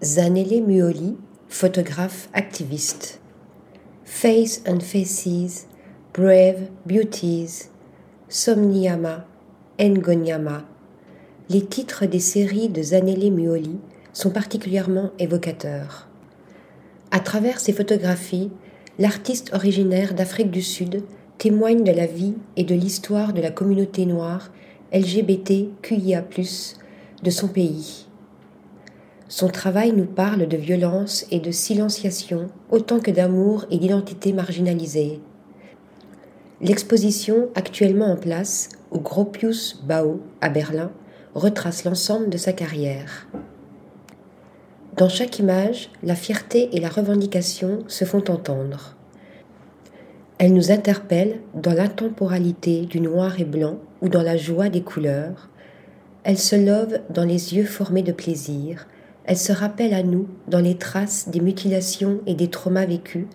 Zanele Muoli, photographe activiste. Face and Faces, Brave Beauties, Somniyama, Ngonyama. Les titres des séries de Zanele Muoli sont particulièrement évocateurs. À travers ses photographies, l'artiste originaire d'Afrique du Sud témoigne de la vie et de l'histoire de la communauté noire LGBTQIA+, de son pays. Son travail nous parle de violence et de silenciation autant que d'amour et d'identité marginalisée. L'exposition actuellement en place au Gropius Bau à Berlin retrace l'ensemble de sa carrière. Dans chaque image, la fierté et la revendication se font entendre. Elle nous interpelle dans l'intemporalité du noir et blanc ou dans la joie des couleurs. Elle se love dans les yeux formés de plaisir. Elle se rappelle à nous dans les traces des mutilations et des traumas vécus,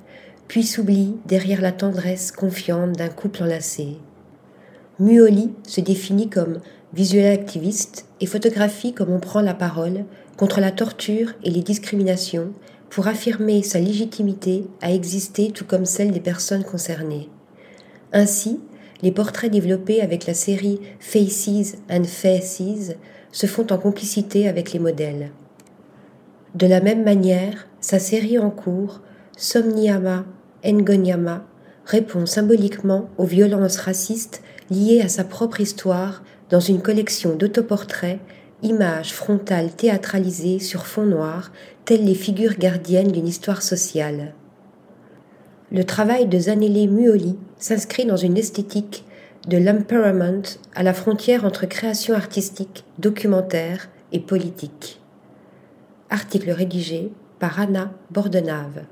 puis s'oublie derrière la tendresse confiante d'un couple enlacé. Muoli se définit comme visuel activiste et photographie comme on prend la parole contre la torture et les discriminations pour affirmer sa légitimité à exister tout comme celle des personnes concernées. Ainsi, les portraits développés avec la série Faces and Faces se font en complicité avec les modèles. De la même manière, sa série en cours, Somniama Ngonyama, répond symboliquement aux violences racistes liées à sa propre histoire dans une collection d'autoportraits images frontales théâtralisées sur fond noir, telles les figures gardiennes d'une histoire sociale. Le travail de Zanele Muoli s'inscrit dans une esthétique de l'empowerment à la frontière entre création artistique, documentaire et politique. Article rédigé par Anna Bordenave.